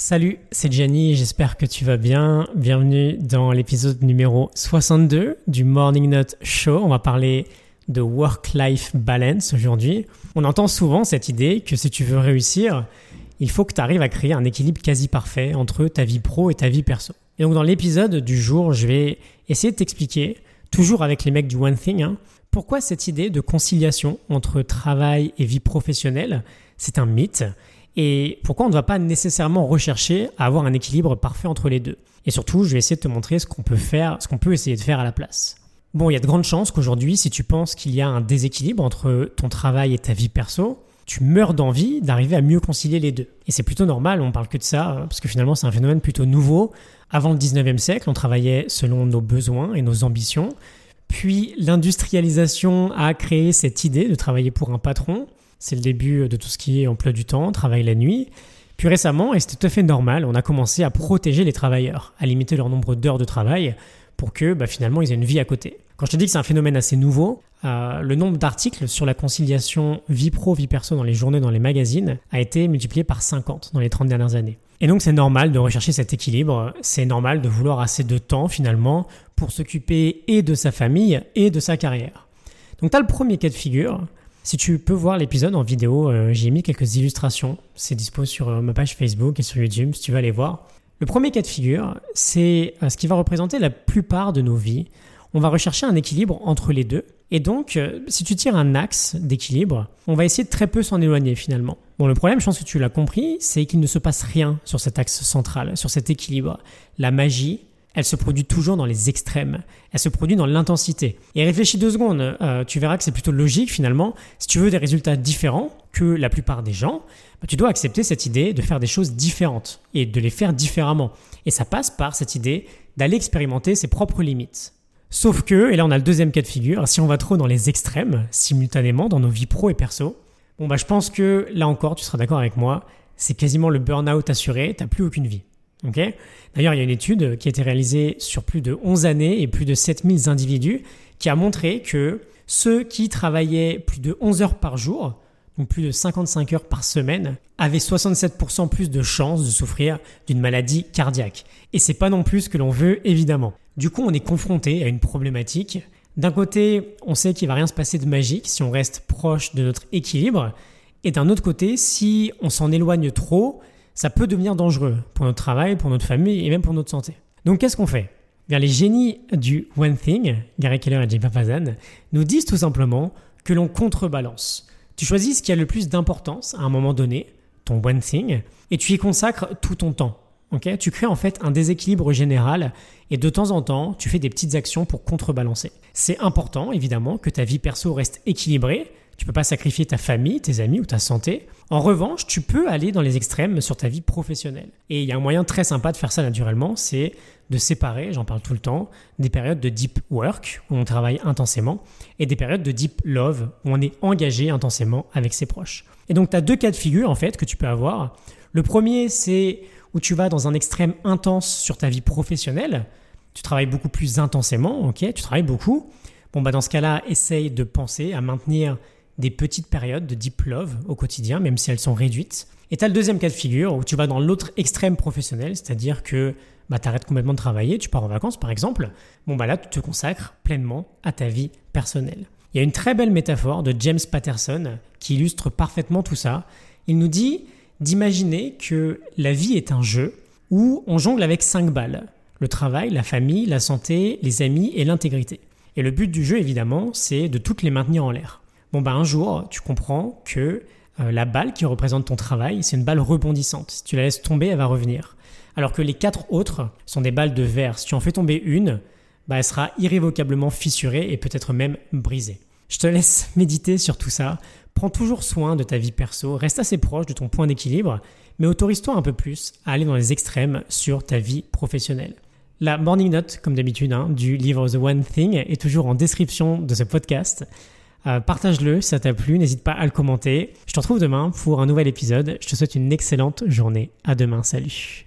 Salut, c'est Gianni, j'espère que tu vas bien. Bienvenue dans l'épisode numéro 62 du Morning Note Show. On va parler de work-life balance aujourd'hui. On entend souvent cette idée que si tu veux réussir, il faut que tu arrives à créer un équilibre quasi parfait entre ta vie pro et ta vie perso. Et donc dans l'épisode du jour, je vais essayer de t'expliquer, toujours avec les mecs du One Thing, hein, pourquoi cette idée de conciliation entre travail et vie professionnelle, c'est un mythe et pourquoi on ne va pas nécessairement rechercher à avoir un équilibre parfait entre les deux? Et surtout, je vais essayer de te montrer ce qu'on peut faire, ce qu'on peut essayer de faire à la place. Bon, il y a de grandes chances qu'aujourd'hui, si tu penses qu'il y a un déséquilibre entre ton travail et ta vie perso, tu meurs d'envie d'arriver à mieux concilier les deux. Et c'est plutôt normal, on parle que de ça, euh, parce que finalement c'est un phénomène plutôt nouveau. Avant le 19e siècle, on travaillait selon nos besoins et nos ambitions. Puis l'industrialisation a créé cette idée de travailler pour un patron. C'est le début de tout ce qui est emploi du temps, travail la nuit. Puis récemment, et c'était tout à fait normal, on a commencé à protéger les travailleurs, à limiter leur nombre d'heures de travail pour que bah, finalement ils aient une vie à côté. Quand je te dis que c'est un phénomène assez nouveau, euh, le nombre d'articles sur la conciliation vie pro, vie perso dans les journaux, dans les magazines a été multiplié par 50 dans les 30 dernières années. Et donc c'est normal de rechercher cet équilibre, c'est normal de vouloir assez de temps finalement pour s'occuper et de sa famille et de sa carrière. Donc tu as le premier cas de figure, si tu peux voir l'épisode en vidéo, euh, j'ai mis quelques illustrations. C'est dispo sur euh, ma page Facebook et sur YouTube si tu veux aller voir. Le premier cas de figure, c'est euh, ce qui va représenter la plupart de nos vies. On va rechercher un équilibre entre les deux. Et donc, si tu tires un axe d'équilibre, on va essayer de très peu s'en éloigner finalement. Bon, le problème, je pense que tu l'as compris, c'est qu'il ne se passe rien sur cet axe central, sur cet équilibre. La magie, elle se produit toujours dans les extrêmes. Elle se produit dans l'intensité. Et réfléchis deux secondes, euh, tu verras que c'est plutôt logique finalement. Si tu veux des résultats différents que la plupart des gens, bah, tu dois accepter cette idée de faire des choses différentes et de les faire différemment. Et ça passe par cette idée d'aller expérimenter ses propres limites. Sauf que, et là on a le deuxième cas de figure, si on va trop dans les extrêmes, simultanément, dans nos vies pro et perso, bon bah je pense que là encore, tu seras d'accord avec moi, c'est quasiment le burn-out assuré, t'as plus aucune vie. D'ailleurs, il y a une étude qui a été réalisée sur plus de 11 années et plus de 7000 individus qui a montré que ceux qui travaillaient plus de 11 heures par jour, donc plus de 55 heures par semaine, avaient 67% plus de chances de souffrir d'une maladie cardiaque. Et c'est pas non plus ce que l'on veut, évidemment. Du coup, on est confronté à une problématique. D'un côté, on sait qu'il va rien se passer de magique si on reste proche de notre équilibre. Et d'un autre côté, si on s'en éloigne trop, ça peut devenir dangereux pour notre travail, pour notre famille et même pour notre santé. Donc qu'est-ce qu'on fait? Bien, Les génies du One Thing, Gary Keller et Jim Papazan, nous disent tout simplement que l'on contrebalance. Tu choisis ce qui a le plus d'importance à un moment donné, ton One Thing, et tu y consacres tout ton temps. Tu crées en fait un déséquilibre général et de temps en temps, tu fais des petites actions pour contrebalancer. C'est important évidemment que ta vie perso reste équilibrée, tu peux pas sacrifier ta famille, tes amis ou ta santé. En revanche, tu peux aller dans les extrêmes sur ta vie professionnelle. Et il y a un moyen très sympa de faire ça naturellement, c'est de séparer, j'en parle tout le temps, des périodes de deep work, où on travaille intensément, et des périodes de deep love, où on est engagé intensément avec ses proches. Et donc, tu as deux cas de figure, en fait, que tu peux avoir. Le premier, c'est où tu vas dans un extrême intense sur ta vie professionnelle. Tu travailles beaucoup plus intensément, ok Tu travailles beaucoup. Bon, bah dans ce cas-là, essaye de penser à maintenir des petites périodes de deep love au quotidien, même si elles sont réduites. Et tu as le deuxième cas de figure où tu vas dans l'autre extrême professionnel, c'est-à-dire que bah, tu arrêtes complètement de travailler, tu pars en vacances par exemple. Bon, bah là, tu te consacres pleinement à ta vie personnelle. Il y a une très belle métaphore de James Patterson qui illustre parfaitement tout ça. Il nous dit d'imaginer que la vie est un jeu où on jongle avec cinq balles. Le travail, la famille, la santé, les amis et l'intégrité. Et le but du jeu, évidemment, c'est de toutes les maintenir en l'air. Bon, bah, un jour, tu comprends que euh, la balle qui représente ton travail, c'est une balle rebondissante. Si tu la laisses tomber, elle va revenir. Alors que les quatre autres sont des balles de verre. Si tu en fais tomber une, bah, elle sera irrévocablement fissurée et peut-être même brisée. Je te laisse méditer sur tout ça. Prends toujours soin de ta vie perso, reste assez proche de ton point d'équilibre, mais autorise-toi un peu plus à aller dans les extrêmes sur ta vie professionnelle. La morning note, comme d'habitude, hein, du livre The One Thing est toujours en description de ce podcast. Euh, partage-le si ça t'a plu, n'hésite pas à le commenter. Je te retrouve demain pour un nouvel épisode. Je te souhaite une excellente journée. À demain, salut.